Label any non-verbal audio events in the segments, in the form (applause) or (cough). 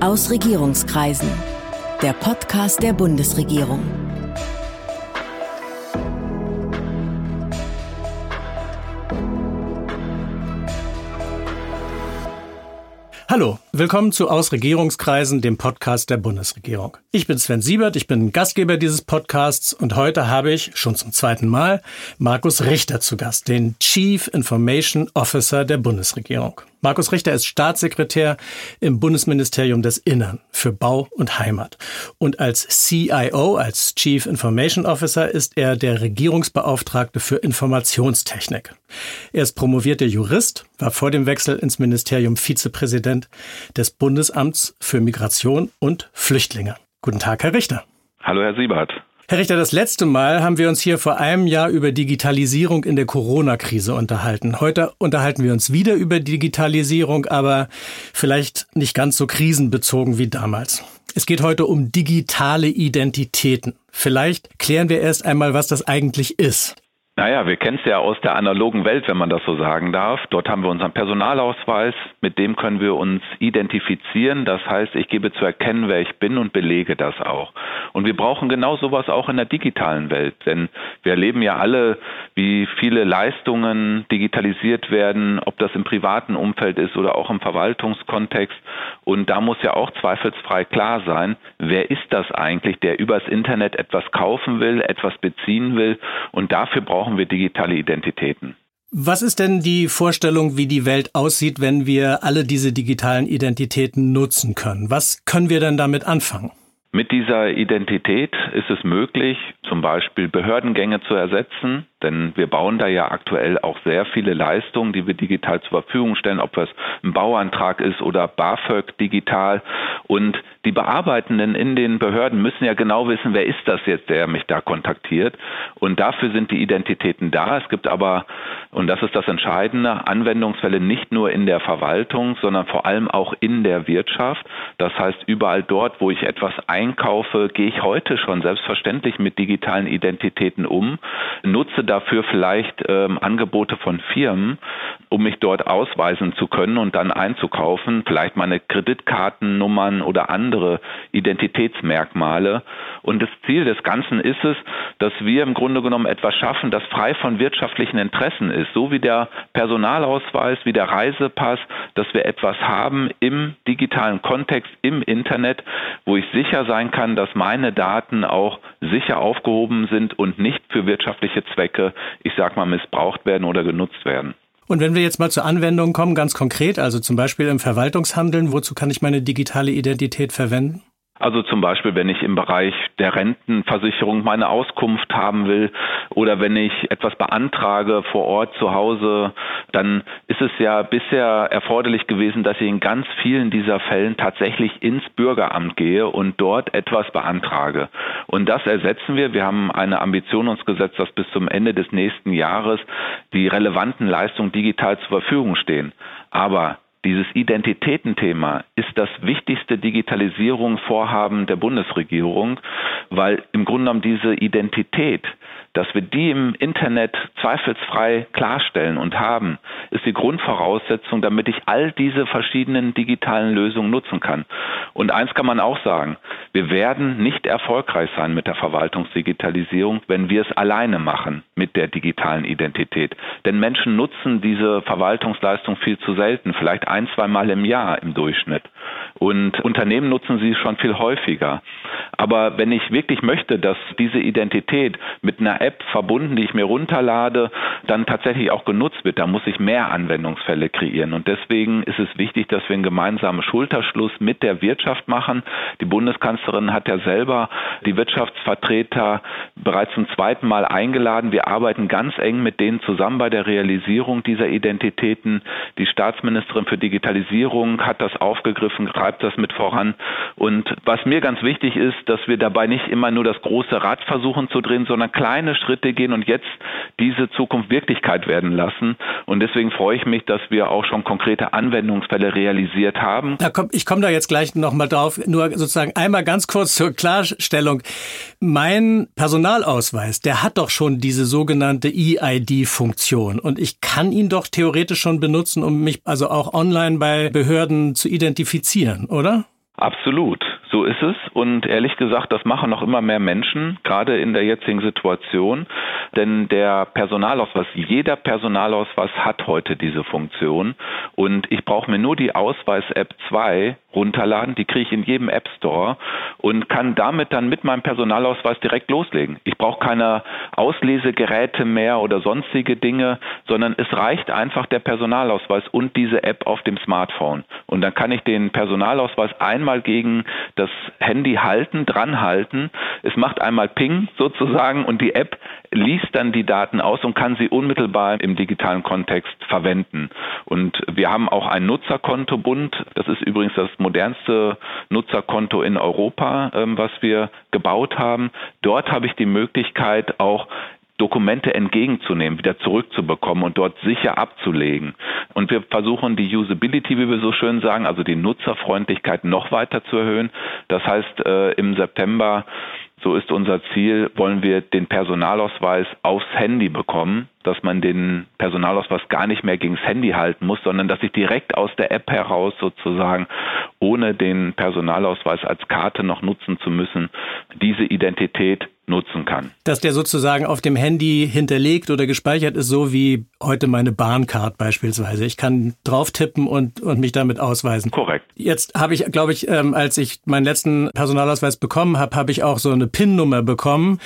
Aus Regierungskreisen. Der Podcast der Bundesregierung. Hallo, willkommen zu Aus Regierungskreisen, dem Podcast der Bundesregierung. Ich bin Sven Siebert, ich bin Gastgeber dieses Podcasts und heute habe ich schon zum zweiten Mal Markus Richter zu Gast, den Chief Information Officer der Bundesregierung. Markus Richter ist Staatssekretär im Bundesministerium des Innern für Bau und Heimat. Und als CIO, als Chief Information Officer, ist er der Regierungsbeauftragte für Informationstechnik. Er ist promovierter Jurist, war vor dem Wechsel ins Ministerium Vizepräsident des Bundesamts für Migration und Flüchtlinge. Guten Tag, Herr Richter. Hallo, Herr Siebert. Herr Richter, das letzte Mal haben wir uns hier vor einem Jahr über Digitalisierung in der Corona-Krise unterhalten. Heute unterhalten wir uns wieder über Digitalisierung, aber vielleicht nicht ganz so krisenbezogen wie damals. Es geht heute um digitale Identitäten. Vielleicht klären wir erst einmal, was das eigentlich ist. Naja, wir kennen es ja aus der analogen Welt, wenn man das so sagen darf. Dort haben wir unseren Personalausweis, mit dem können wir uns identifizieren. Das heißt, ich gebe zu erkennen, wer ich bin und belege das auch. Und wir brauchen genau sowas auch in der digitalen Welt, denn wir erleben ja alle, wie viele Leistungen digitalisiert werden, ob das im privaten Umfeld ist oder auch im Verwaltungskontext. Und da muss ja auch zweifelsfrei klar sein, wer ist das eigentlich, der übers Internet etwas kaufen will, etwas beziehen will. Und dafür brauchen brauchen wir digitale Identitäten. Was ist denn die Vorstellung, wie die Welt aussieht, wenn wir alle diese digitalen Identitäten nutzen können? Was können wir denn damit anfangen? Mit dieser Identität ist es möglich, zum Beispiel Behördengänge zu ersetzen, denn wir bauen da ja aktuell auch sehr viele Leistungen, die wir digital zur Verfügung stellen, ob es ein Bauantrag ist oder BAföG digital. Und die Bearbeitenden in den Behörden müssen ja genau wissen, wer ist das jetzt, der mich da kontaktiert. Und dafür sind die Identitäten da. Es gibt aber, und das ist das Entscheidende, Anwendungsfälle nicht nur in der Verwaltung, sondern vor allem auch in der Wirtschaft. Das heißt, überall dort, wo ich etwas einkaufe, gehe ich heute schon selbstverständlich mit digitalen Identitäten um, nutze dafür vielleicht ähm, Angebote von Firmen, um mich dort ausweisen zu können und dann einzukaufen, vielleicht meine Kreditkartennummern oder andere Identitätsmerkmale. Und das Ziel des Ganzen ist es, dass wir im Grunde genommen etwas schaffen, das frei von wirtschaftlichen Interessen ist, so wie der Personalausweis, wie der Reisepass, dass wir etwas haben im digitalen Kontext, im Internet, wo ich sicher sein kann, dass meine Daten auch sicher aufgehoben sind und nicht für wirtschaftliche Zwecke Zwecke, ich sag mal, missbraucht werden oder genutzt werden. Und wenn wir jetzt mal zur Anwendung kommen, ganz konkret, also zum Beispiel im Verwaltungshandeln, wozu kann ich meine digitale Identität verwenden? Also zum Beispiel, wenn ich im Bereich der Rentenversicherung meine Auskunft haben will oder wenn ich etwas beantrage vor Ort zu Hause, dann ist es ja bisher erforderlich gewesen, dass ich in ganz vielen dieser Fällen tatsächlich ins Bürgeramt gehe und dort etwas beantrage. Und das ersetzen wir. Wir haben eine Ambition uns gesetzt, dass bis zum Ende des nächsten Jahres die relevanten Leistungen digital zur Verfügung stehen. Aber dieses Identitätenthema ist das wichtigste Digitalisierungsvorhaben der Bundesregierung, weil im Grunde genommen diese Identität dass wir die im Internet zweifelsfrei klarstellen und haben, ist die Grundvoraussetzung, damit ich all diese verschiedenen digitalen Lösungen nutzen kann. Und eins kann man auch sagen, wir werden nicht erfolgreich sein mit der Verwaltungsdigitalisierung, wenn wir es alleine machen mit der digitalen Identität. Denn Menschen nutzen diese Verwaltungsleistung viel zu selten, vielleicht ein, zwei im Jahr im Durchschnitt. Und Unternehmen nutzen sie schon viel häufiger. Aber wenn ich wirklich möchte, dass diese Identität mit einer App verbunden, die ich mir runterlade, dann tatsächlich auch genutzt wird, da muss ich mehr Anwendungsfälle kreieren. Und deswegen ist es wichtig, dass wir einen gemeinsamen Schulterschluss mit der Wirtschaft machen. Die Bundeskanzlerin hat ja selber die Wirtschaftsvertreter bereits zum zweiten Mal eingeladen. Wir arbeiten ganz eng mit denen zusammen bei der Realisierung dieser Identitäten. Die Staatsministerin für Digitalisierung hat das aufgegriffen, treibt das mit voran. Und was mir ganz wichtig ist, dass wir dabei nicht immer nur das große Rad versuchen zu drehen, sondern kleine Schritte gehen und jetzt diese Zukunft Wirklichkeit werden lassen. Und deswegen freue ich mich, dass wir auch schon konkrete Anwendungsfälle realisiert haben. Komm, ich komme da jetzt gleich nochmal drauf. Nur sozusagen einmal ganz kurz zur Klarstellung. Mein Personalausweis, der hat doch schon diese sogenannte EID-Funktion. Und ich kann ihn doch theoretisch schon benutzen, um mich also auch online bei Behörden zu identifizieren, oder? Absolut, so ist es. Und ehrlich gesagt, das machen noch immer mehr Menschen, gerade in der jetzigen Situation. Denn der Personalausweis, jeder Personalausweis hat heute diese Funktion. Und ich brauche mir nur die Ausweis-App 2 runterladen, die kriege ich in jedem App Store und kann damit dann mit meinem Personalausweis direkt loslegen. Ich brauche keine Auslesegeräte mehr oder sonstige Dinge, sondern es reicht einfach der Personalausweis und diese App auf dem Smartphone. Und dann kann ich den Personalausweis einmal gegen das Handy halten, dran halten. Es macht einmal Ping sozusagen und die App liest dann die Daten aus und kann sie unmittelbar im digitalen Kontext verwenden. Und wir haben auch ein Nutzerkontobund. Das ist übrigens das modernste Nutzerkonto in Europa, ähm, was wir gebaut haben. Dort habe ich die Möglichkeit, auch Dokumente entgegenzunehmen, wieder zurückzubekommen und dort sicher abzulegen. Und wir versuchen die Usability, wie wir so schön sagen, also die Nutzerfreundlichkeit noch weiter zu erhöhen. Das heißt, äh, im September so ist unser Ziel, wollen wir den Personalausweis aufs Handy bekommen, dass man den Personalausweis gar nicht mehr gegens Handy halten muss, sondern dass ich direkt aus der App heraus sozusagen, ohne den Personalausweis als Karte noch nutzen zu müssen, diese Identität nutzen kann. Dass der sozusagen auf dem Handy hinterlegt oder gespeichert ist, so wie heute meine Bahncard beispielsweise. Ich kann drauf tippen und, und mich damit ausweisen. Korrekt. Jetzt habe ich, glaube ich, ähm, als ich meinen letzten Personalausweis bekommen habe, habe ich auch so eine PIN-Nummer bekommen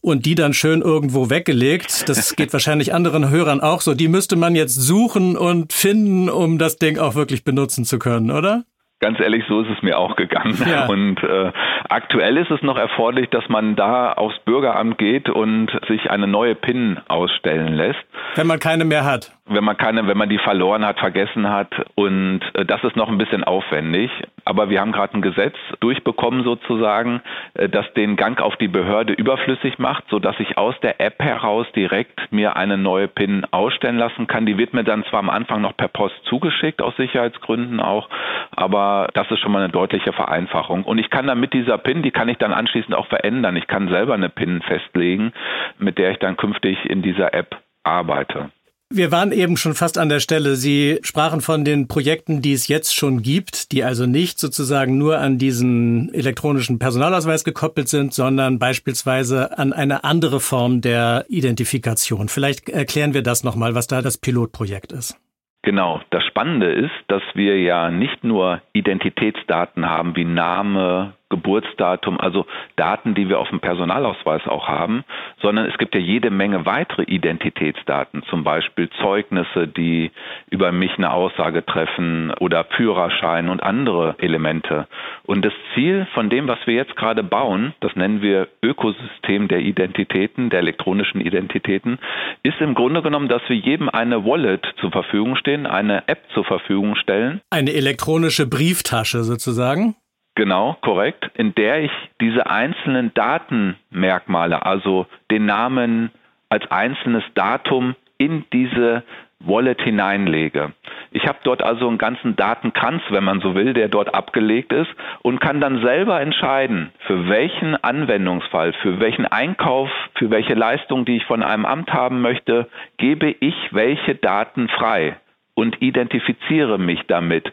und die dann schön irgendwo weggelegt. Das geht wahrscheinlich anderen Hörern auch so. Die müsste man jetzt suchen und finden, um das Ding auch wirklich benutzen zu können, oder? Ganz ehrlich, so ist es mir auch gegangen. Ja. (laughs) Und äh, aktuell ist es noch erforderlich, dass man da aufs Bürgeramt geht und sich eine neue PIN ausstellen lässt. Wenn man keine mehr hat wenn man keine, wenn man die verloren hat, vergessen hat. Und äh, das ist noch ein bisschen aufwendig. Aber wir haben gerade ein Gesetz durchbekommen sozusagen, äh, das den Gang auf die Behörde überflüssig macht, so dass ich aus der App heraus direkt mir eine neue PIN ausstellen lassen kann. Die wird mir dann zwar am Anfang noch per Post zugeschickt, aus Sicherheitsgründen auch, aber das ist schon mal eine deutliche Vereinfachung. Und ich kann dann mit dieser PIN, die kann ich dann anschließend auch verändern. Ich kann selber eine PIN festlegen, mit der ich dann künftig in dieser App arbeite. Wir waren eben schon fast an der Stelle. Sie sprachen von den Projekten, die es jetzt schon gibt, die also nicht sozusagen nur an diesen elektronischen Personalausweis gekoppelt sind, sondern beispielsweise an eine andere Form der Identifikation. Vielleicht erklären wir das nochmal, was da das Pilotprojekt ist. Genau. Das Spannende ist, dass wir ja nicht nur Identitätsdaten haben wie Name, Geburtsdatum, also Daten, die wir auf dem Personalausweis auch haben, sondern es gibt ja jede Menge weitere Identitätsdaten, zum Beispiel Zeugnisse, die über mich eine Aussage treffen oder Führerschein und andere Elemente. Und das Ziel von dem, was wir jetzt gerade bauen, das nennen wir Ökosystem der Identitäten, der elektronischen Identitäten, ist im Grunde genommen, dass wir jedem eine Wallet zur Verfügung stehen, eine App zur Verfügung stellen. Eine elektronische Brieftasche sozusagen? Genau, korrekt, in der ich diese einzelnen Datenmerkmale, also den Namen als einzelnes Datum in diese Wallet hineinlege. Ich habe dort also einen ganzen Datenkranz, wenn man so will, der dort abgelegt ist und kann dann selber entscheiden, für welchen Anwendungsfall, für welchen Einkauf, für welche Leistung, die ich von einem Amt haben möchte, gebe ich welche Daten frei und identifiziere mich damit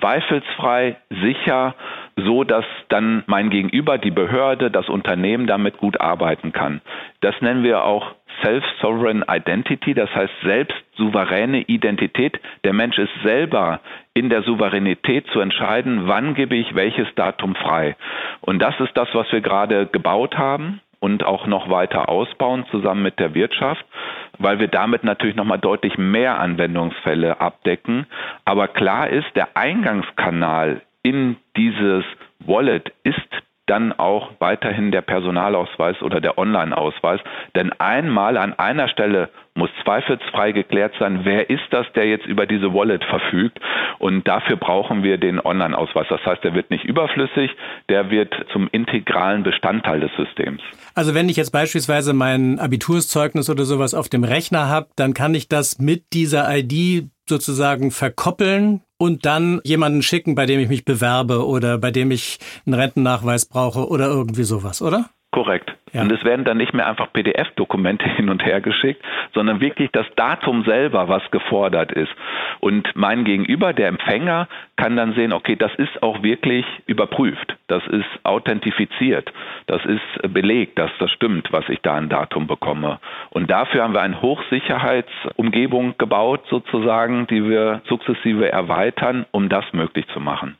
zweifelsfrei, sicher, so dass dann mein Gegenüber, die Behörde, das Unternehmen damit gut arbeiten kann. Das nennen wir auch Self-Sovereign Identity, das heißt selbst souveräne Identität. Der Mensch ist selber in der Souveränität zu entscheiden, wann gebe ich welches Datum frei. Und das ist das, was wir gerade gebaut haben und auch noch weiter ausbauen zusammen mit der Wirtschaft, weil wir damit natürlich noch mal deutlich mehr Anwendungsfälle abdecken. Aber klar ist, der Eingangskanal in dieses Wallet ist dann auch weiterhin der Personalausweis oder der Online-Ausweis. Denn einmal an einer Stelle muss zweifelsfrei geklärt sein, wer ist das, der jetzt über diese Wallet verfügt. Und dafür brauchen wir den Online-Ausweis. Das heißt, der wird nicht überflüssig, der wird zum integralen Bestandteil des Systems. Also wenn ich jetzt beispielsweise mein Abiturszeugnis oder sowas auf dem Rechner habe, dann kann ich das mit dieser ID sozusagen verkoppeln und dann jemanden schicken, bei dem ich mich bewerbe oder bei dem ich einen Rentennachweis brauche oder irgendwie sowas, oder? Korrekt. Ja. Und es werden dann nicht mehr einfach PDF-Dokumente (laughs) hin und her geschickt, sondern wirklich das Datum selber, was gefordert ist. Und mein Gegenüber, der Empfänger, kann dann sehen, okay, das ist auch wirklich überprüft, das ist authentifiziert, das ist belegt, dass das stimmt, was ich da an Datum bekomme. Und dafür haben wir eine Hochsicherheitsumgebung gebaut, sozusagen, die wir sukzessive erweitern, um das möglich zu machen.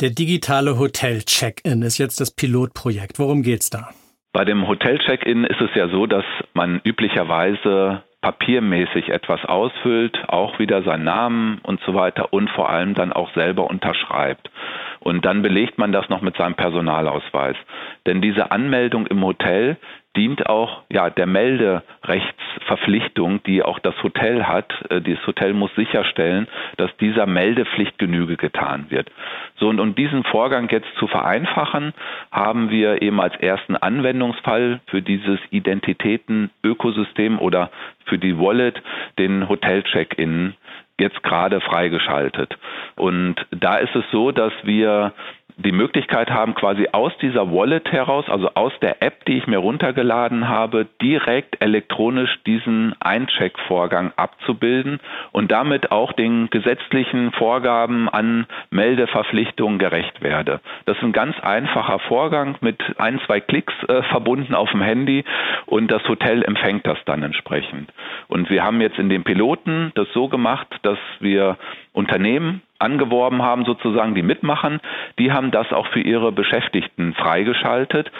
Der digitale Hotel-Check-In ist jetzt das Pilotprojekt. Worum geht's da? Bei dem Hotel-Check-In ist es ja so, dass man üblicherweise papiermäßig etwas ausfüllt, auch wieder seinen Namen und so weiter und vor allem dann auch selber unterschreibt. Und dann belegt man das noch mit seinem Personalausweis. Denn diese Anmeldung im Hotel dient auch ja, der Melderechtsverpflichtung, die auch das Hotel hat. Äh, das Hotel muss sicherstellen, dass dieser Meldepflicht Genüge getan wird. So und um diesen Vorgang jetzt zu vereinfachen, haben wir eben als ersten Anwendungsfall für dieses Identitäten-Ökosystem oder für die Wallet den Hotel-Check-In jetzt gerade freigeschaltet. Und da ist es so, dass wir die Möglichkeit haben, quasi aus dieser Wallet heraus, also aus der App, die ich mir runtergeladen habe, direkt elektronisch diesen Eincheck-Vorgang abzubilden und damit auch den gesetzlichen Vorgaben an Meldeverpflichtungen gerecht werde. Das ist ein ganz einfacher Vorgang mit ein, zwei Klicks äh, verbunden auf dem Handy und das Hotel empfängt das dann entsprechend. Und wir haben jetzt in den Piloten das so gemacht, dass wir Unternehmen angeworben haben, sozusagen, die mitmachen, die haben das auch für ihre Beschäftigten freigeschaltet.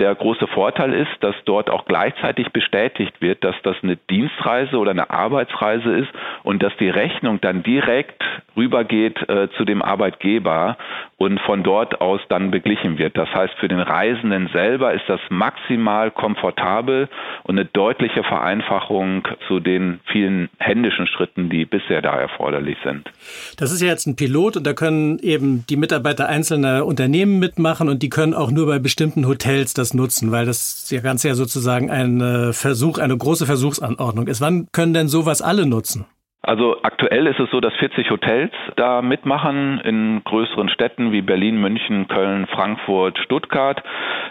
Der große Vorteil ist, dass dort auch gleichzeitig bestätigt wird, dass das eine Dienstreise oder eine Arbeitsreise ist und dass die Rechnung dann direkt rübergeht äh, zu dem Arbeitgeber und von dort aus dann beglichen wird. Das heißt, für den Reisenden selber ist das maximal komfortabel und eine deutliche Vereinfachung zu den vielen händischen Schritten, die bisher da erforderlich sind. Das ist ja jetzt ein Pilot und da können eben die Mitarbeiter einzelner Unternehmen mitmachen und die können auch nur bei bestimmten Hotels das nutzen, weil das Ganze ja sozusagen ein Versuch, eine große Versuchsanordnung ist. Wann können denn sowas alle nutzen? Also aktuell ist es so, dass 40 Hotels da mitmachen in größeren Städten wie Berlin, München, Köln, Frankfurt, Stuttgart.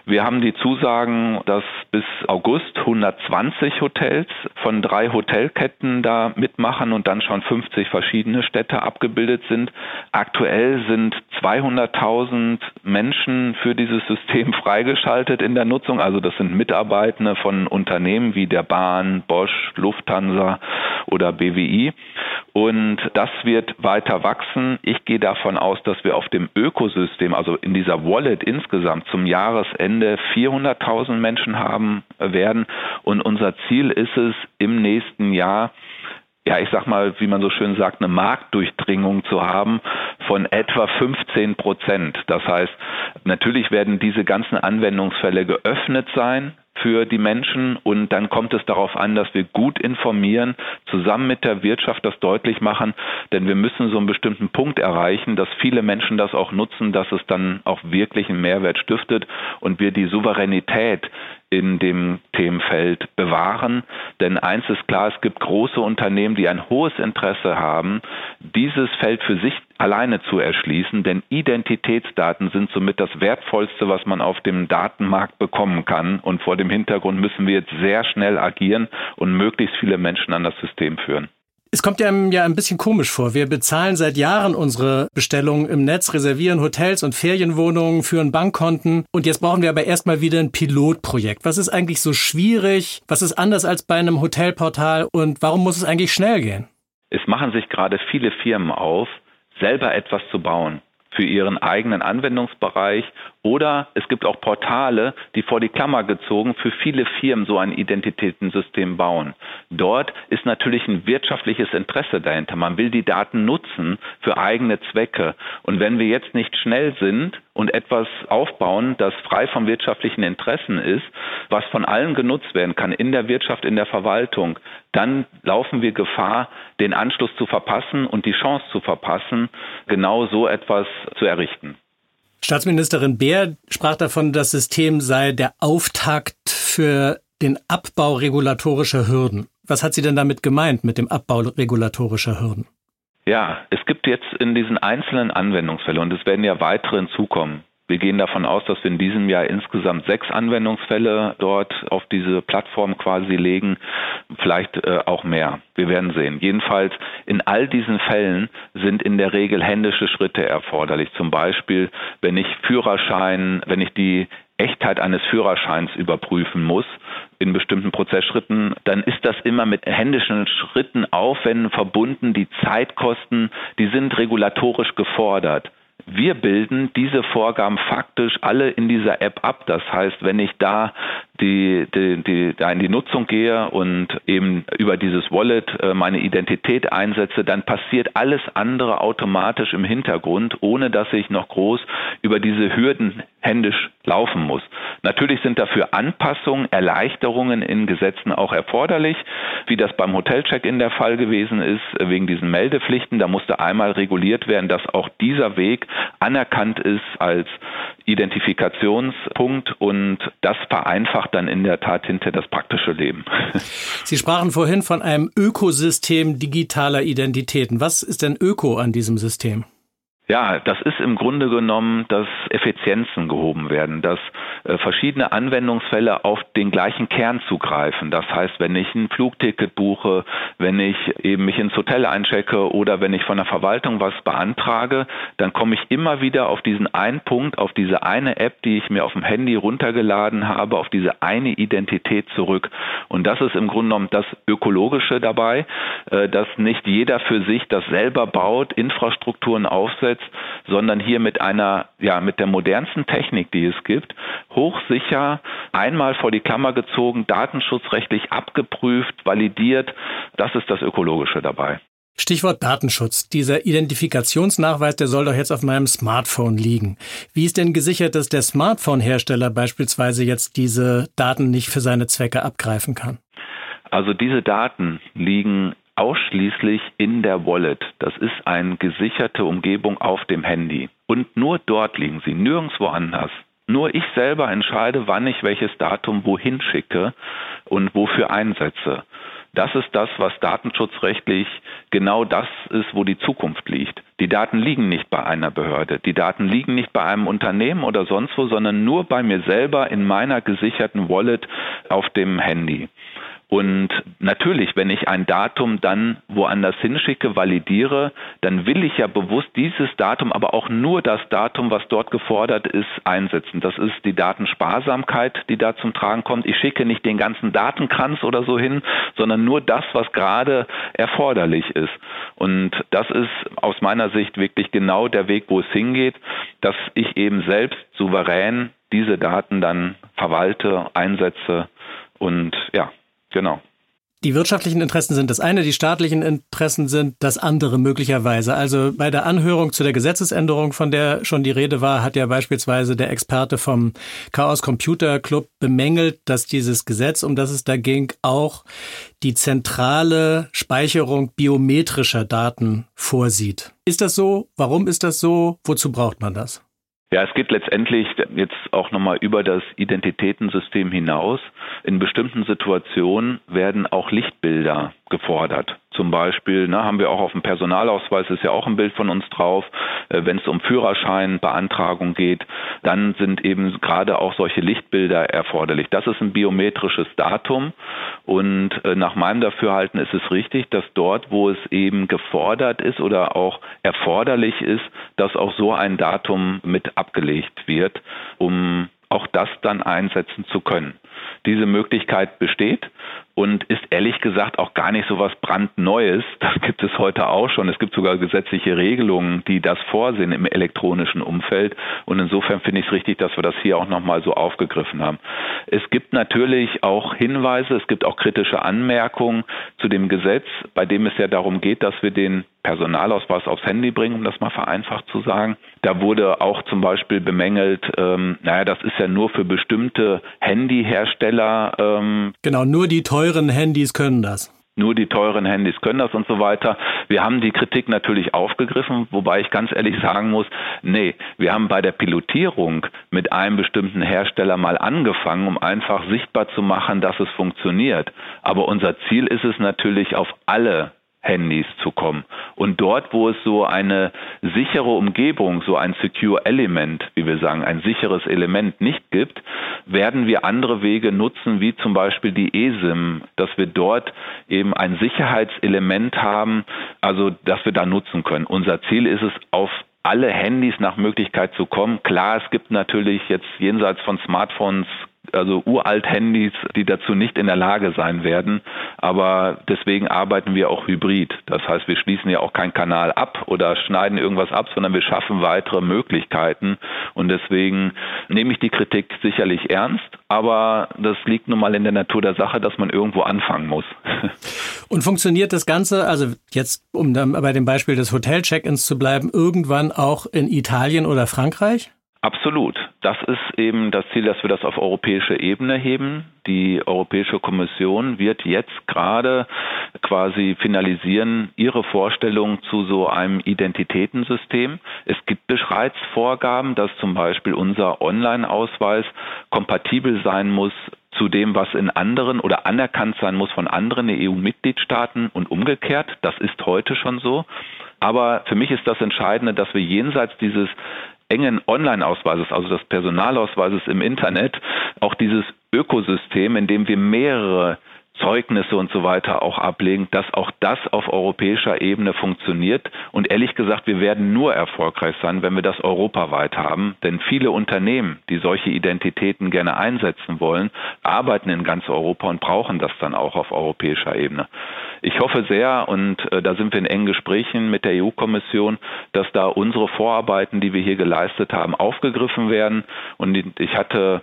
Wir haben die Zusagen, dass bis August 120 Hotels von drei Hotelketten da mitmachen und dann schon 50 verschiedene Städte abgebildet sind. Aktuell sind 200.000 Menschen für dieses System (laughs) freigeschaltet in der Nutzung. Also das sind Mitarbeitende von Unternehmen wie der Bahn, Bosch, Lufthansa oder BWI. Und das wird weiter wachsen. Ich gehe davon aus, dass wir auf dem Ökosystem, also in dieser Wallet insgesamt zum Jahresende 400.000 Menschen haben werden. Und unser Ziel ist es, im nächsten Jahr ja, ich sag mal, wie man so schön sagt, eine Marktdurchdringung zu haben von etwa 15 Prozent. Das heißt, natürlich werden diese ganzen Anwendungsfälle geöffnet sein für die Menschen. Und dann kommt es darauf an, dass wir gut informieren, zusammen mit der Wirtschaft das deutlich machen, denn wir müssen so einen bestimmten Punkt erreichen, dass viele Menschen das auch nutzen, dass es dann auch wirklich einen Mehrwert stiftet und wir die Souveränität in dem Themenfeld bewahren. Denn eins ist klar, es gibt große Unternehmen, die ein hohes Interesse haben, dieses Feld für sich alleine zu erschließen, denn Identitätsdaten sind somit das Wertvollste, was man auf dem Datenmarkt bekommen kann. Und vor dem Hintergrund müssen wir jetzt sehr schnell agieren und möglichst viele Menschen an das System führen. Es kommt ja, ja ein bisschen komisch vor. Wir bezahlen seit Jahren unsere Bestellungen im Netz, reservieren Hotels und Ferienwohnungen, führen Bankkonten und jetzt brauchen wir aber erstmal wieder ein Pilotprojekt. Was ist eigentlich so schwierig? Was ist anders als bei einem Hotelportal und warum muss es eigentlich schnell gehen? Es machen sich gerade viele Firmen auf, selber etwas zu bauen für ihren eigenen Anwendungsbereich oder es gibt auch Portale, die vor die Klammer gezogen für viele Firmen so ein Identitätensystem bauen. Dort ist natürlich ein wirtschaftliches Interesse dahinter. Man will die Daten nutzen für eigene Zwecke. Und wenn wir jetzt nicht schnell sind und etwas aufbauen, das frei von wirtschaftlichen Interessen ist, was von allen genutzt werden kann, in der Wirtschaft, in der Verwaltung, dann laufen wir Gefahr, den Anschluss zu verpassen und die Chance zu verpassen, genau so etwas zu errichten. Staatsministerin Beer sprach davon, das System sei der Auftakt für den Abbau regulatorischer Hürden. Was hat sie denn damit gemeint mit dem Abbau regulatorischer Hürden? Ja, es gibt jetzt in diesen einzelnen Anwendungsfällen, und es werden ja weitere hinzukommen, Wir gehen davon aus, dass wir in diesem Jahr insgesamt sechs Anwendungsfälle dort auf diese Plattform quasi legen, vielleicht äh, auch mehr. Wir werden sehen. Jedenfalls in all diesen Fällen sind in der Regel händische Schritte erforderlich. Zum Beispiel, wenn ich Führerschein, wenn ich die Echtheit eines Führerscheins überprüfen muss in bestimmten Prozessschritten, dann ist das immer mit händischen Schritten Aufwänden verbunden. Die Zeitkosten, die sind regulatorisch gefordert. Wir bilden diese Vorgaben faktisch alle in dieser App ab. Das heißt, wenn ich da die, die, die, da in die Nutzung gehe und eben über dieses Wallet äh, meine Identität einsetze, dann passiert alles andere automatisch im Hintergrund, ohne dass ich noch groß über diese Hürden händisch laufen muss. Natürlich sind dafür Anpassungen, Erleichterungen in Gesetzen auch erforderlich, wie das beim Hotelcheck-in der Fall gewesen ist, wegen diesen Meldepflichten. Da musste einmal reguliert werden, dass auch dieser Weg anerkannt ist als Identifikationspunkt und das vereinfacht dann in der Tat hinter das praktische Leben. (laughs) Sie sprachen vorhin von einem Ökosystem digitaler Identitäten. Was ist denn Öko an diesem System? Ja, das ist im Grunde genommen, dass Effizienzen gehoben werden, dass äh, verschiedene Anwendungsfälle auf den gleichen Kern zugreifen. Das heißt, wenn ich ein Flugticket buche, wenn ich eben mich ins Hotel einchecke oder wenn ich von der Verwaltung was beantrage, dann komme ich immer wieder auf diesen einen Punkt, auf diese eine App, die ich mir auf dem Handy runtergeladen habe, auf diese eine Identität zurück. Und das ist im Grunde genommen das Ökologische dabei, äh, dass nicht jeder für sich das selber baut, Infrastrukturen aufsetzt, umsetzt, sondern hier mit einer, ja, mit der modernsten Technik, die es gibt, hochsicher, einmal vor die Klammer gezogen, datenschutzrechtlich abgeprüft, validiert. Das ist das Ökologische dabei. Stichwort Datenschutz. Dieser Identifikationsnachweis, der soll doch jetzt auf meinem Smartphone liegen. Wie ist denn gesichert, dass der Smartphone-Hersteller beispielsweise jetzt diese Daten nicht für seine Zwecke abgreifen kann? Also diese Daten liegen ausschließlich in der Wallet. Das ist eine gesicherte Umgebung auf dem Handy. Und nur dort liegen sie, nirgendwo anders. Nur ich selber entscheide, wann ich welches Datum wohin schicke und wofür einsetze. Das ist das, was datenschutzrechtlich genau das ist, wo die Zukunft liegt. Die Daten liegen nicht bei einer Behörde, die Daten liegen nicht bei einem Unternehmen oder sonst wo, sondern nur bei mir selber in meiner gesicherten Wallet auf dem Handy. Und natürlich, wenn ich ein Datum dann woanders hinschicke, validiere, dann will ich ja bewusst dieses Datum, aber auch nur das Datum, was dort gefordert ist, einsetzen. Das ist die Datensparsamkeit, die da zum Tragen kommt. Ich schicke nicht den ganzen Datenkranz oder so hin, sondern nur das, was gerade erforderlich ist. Und das ist aus meiner Sicht wirklich genau der Weg, wo es hingeht, dass ich eben selbst souverän diese Daten dann verwalte, einsetze und ja, Genau. Die wirtschaftlichen Interessen sind das eine, die staatlichen Interessen sind das andere möglicherweise. Also bei der Anhörung zu der Gesetzesänderung, von der schon die Rede war, hat ja beispielsweise der Experte vom Chaos Computer Club bemängelt, dass dieses Gesetz, um das es da ging, auch die zentrale Speicherung biometrischer Daten vorsieht. Ist das so? Warum ist das so? Wozu braucht man das? Ja, es geht letztendlich jetzt auch nochmal über das Identitätensystem hinaus. In bestimmten Situationen werden auch Lichtbilder gefordert. Zum Beispiel ne, haben wir auch auf dem Personalausweis, ist ja auch ein Bild von uns drauf, äh, wenn es um Führerscheinbeantragung geht, dann sind eben gerade auch solche Lichtbilder erforderlich. Das ist ein biometrisches Datum und äh, nach meinem Dafürhalten ist es richtig, dass dort, wo es eben gefordert ist oder auch erforderlich ist, dass auch so ein Datum mit abgelegt wird, um auch das dann einsetzen zu können. Diese Möglichkeit besteht und ist ehrlich gesagt auch gar nicht so was brandneues. (laughs) Das gibt es heute auch schon. Es gibt sogar gesetzliche Regelungen, die das vorsehen im elektronischen Umfeld. Und insofern finde ich es richtig, dass wir das hier auch nochmal so aufgegriffen haben. Es gibt natürlich auch Hinweise, es gibt auch kritische Anmerkungen zu dem Gesetz, bei dem es ja darum geht, dass wir den Personalausweis aufs Handy bringen, um das mal vereinfacht zu sagen. Da wurde auch zum Beispiel bemängelt, ähm, naja, das ist ja nur für bestimmte Handyhersteller. Ähm, genau, nur die teuren Handys können das. Nur die teuren Handys können das und so weiter. Wir haben die Kritik natürlich aufgegriffen, wobei ich ganz ehrlich sagen muss, nee, wir haben bei der Pilotierung mit einem bestimmten Hersteller mal angefangen, um einfach sichtbar zu machen, dass es funktioniert. Aber unser Ziel ist es natürlich, auf alle Handys zu kommen. Und dort, wo es so eine sichere Umgebung, so ein Secure Element, wie wir sagen, ein sicheres Element nicht gibt, werden wir andere Wege nutzen, wie zum Beispiel die eSIM, dass wir dort eben ein Sicherheitselement haben, also dass wir da nutzen können. Unser Ziel ist es, auf alle Handys nach Möglichkeit zu kommen. Klar, es gibt natürlich jetzt jenseits von Smartphones also uralt Handys, die dazu nicht in der Lage sein werden. Aber deswegen arbeiten wir auch hybrid. Das heißt, wir schließen ja auch keinen Kanal ab oder schneiden irgendwas ab, sondern wir schaffen weitere Möglichkeiten. Und deswegen nehme ich die Kritik sicherlich ernst. Aber das liegt nun mal in der Natur der Sache, dass man irgendwo anfangen muss. (laughs) Und funktioniert das Ganze, also jetzt, um dann bei dem Beispiel des Hotel-Check-ins zu bleiben, irgendwann auch in Italien oder Frankreich? Absolut. Das ist eben das Ziel, dass wir das auf europäische Ebene heben. Die Europäische Kommission wird jetzt gerade quasi finalisieren ihre Vorstellung zu so einem Identitätensystem. Es gibt bereits Vorgaben, dass zum Beispiel unser Online-Ausweis kompatibel sein muss zu dem, was in anderen oder anerkannt sein muss von anderen EU-Mitgliedstaaten und umgekehrt. Das ist heute schon so. Aber für mich ist das Entscheidende, dass wir jenseits dieses engen Online-Ausweises, also des Personalausweises im Internet, auch dieses Ökosystem, in dem wir mehrere Zeugnisse und so weiter auch ablegen, dass auch das auf europäischer Ebene funktioniert. Und ehrlich gesagt, wir werden nur erfolgreich sein, wenn wir das europaweit haben. Denn viele Unternehmen, die solche Identitäten gerne einsetzen wollen, arbeiten in ganz Europa und brauchen das dann auch auf europäischer Ebene. Ich hoffe sehr, und äh, da sind wir in engen Gesprächen mit der EU-Kommission, dass da unsere Vorarbeiten, die wir hier geleistet haben, aufgegriffen werden. Und ich hatte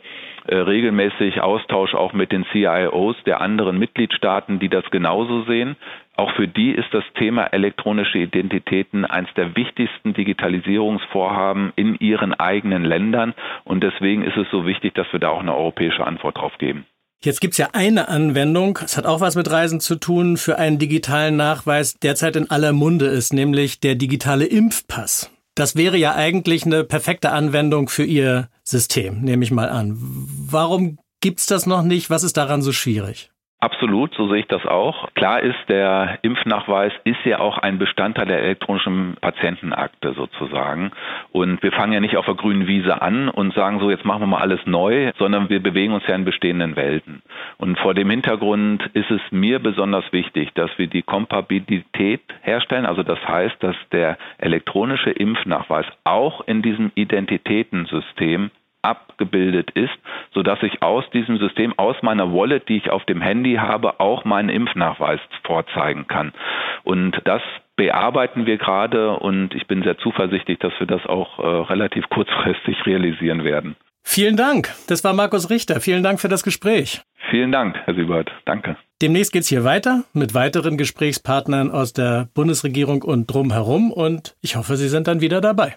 regelmäßig Austausch auch mit den CIOs der anderen Mitgliedstaaten, die das genauso sehen. Auch für die ist das Thema elektronische Identitäten eines der wichtigsten Digitalisierungsvorhaben in ihren eigenen Ländern. Und deswegen ist es so wichtig, dass wir da auch eine europäische Antwort drauf geben. Jetzt gibt's ja eine Anwendung, es hat auch was mit Reisen zu tun, für einen digitalen Nachweis derzeit in aller Munde ist, nämlich der digitale Impfpass. Das wäre ja eigentlich eine perfekte Anwendung für Ihr System, nehme ich mal an. Warum gibt's das noch nicht? Was ist daran so schwierig? Absolut, so sehe ich das auch. Klar ist, der Impfnachweis ist ja auch ein Bestandteil der elektronischen Patientenakte sozusagen. Und wir fangen ja nicht auf der grünen Wiese an und sagen so, jetzt machen wir mal alles neu, sondern wir bewegen uns ja in bestehenden Welten. Und vor dem Hintergrund ist es mir besonders wichtig, dass wir die Kompatibilität herstellen. Also das heißt, dass der elektronische Impfnachweis auch in diesem Identitätensystem abgebildet ist, sodass ich aus diesem System, aus meiner Wallet, die ich auf dem Handy habe, auch meinen Impfnachweis vorzeigen kann. Und das bearbeiten wir gerade und ich bin sehr zuversichtlich, dass wir das auch äh, relativ kurzfristig realisieren werden. Vielen Dank. Das war Markus Richter. Vielen Dank für das Gespräch. Vielen Dank, Herr Siebert. Danke. Demnächst geht's hier weiter mit weiteren Gesprächspartnern aus der Bundesregierung und drumherum und ich hoffe, Sie sind dann wieder dabei.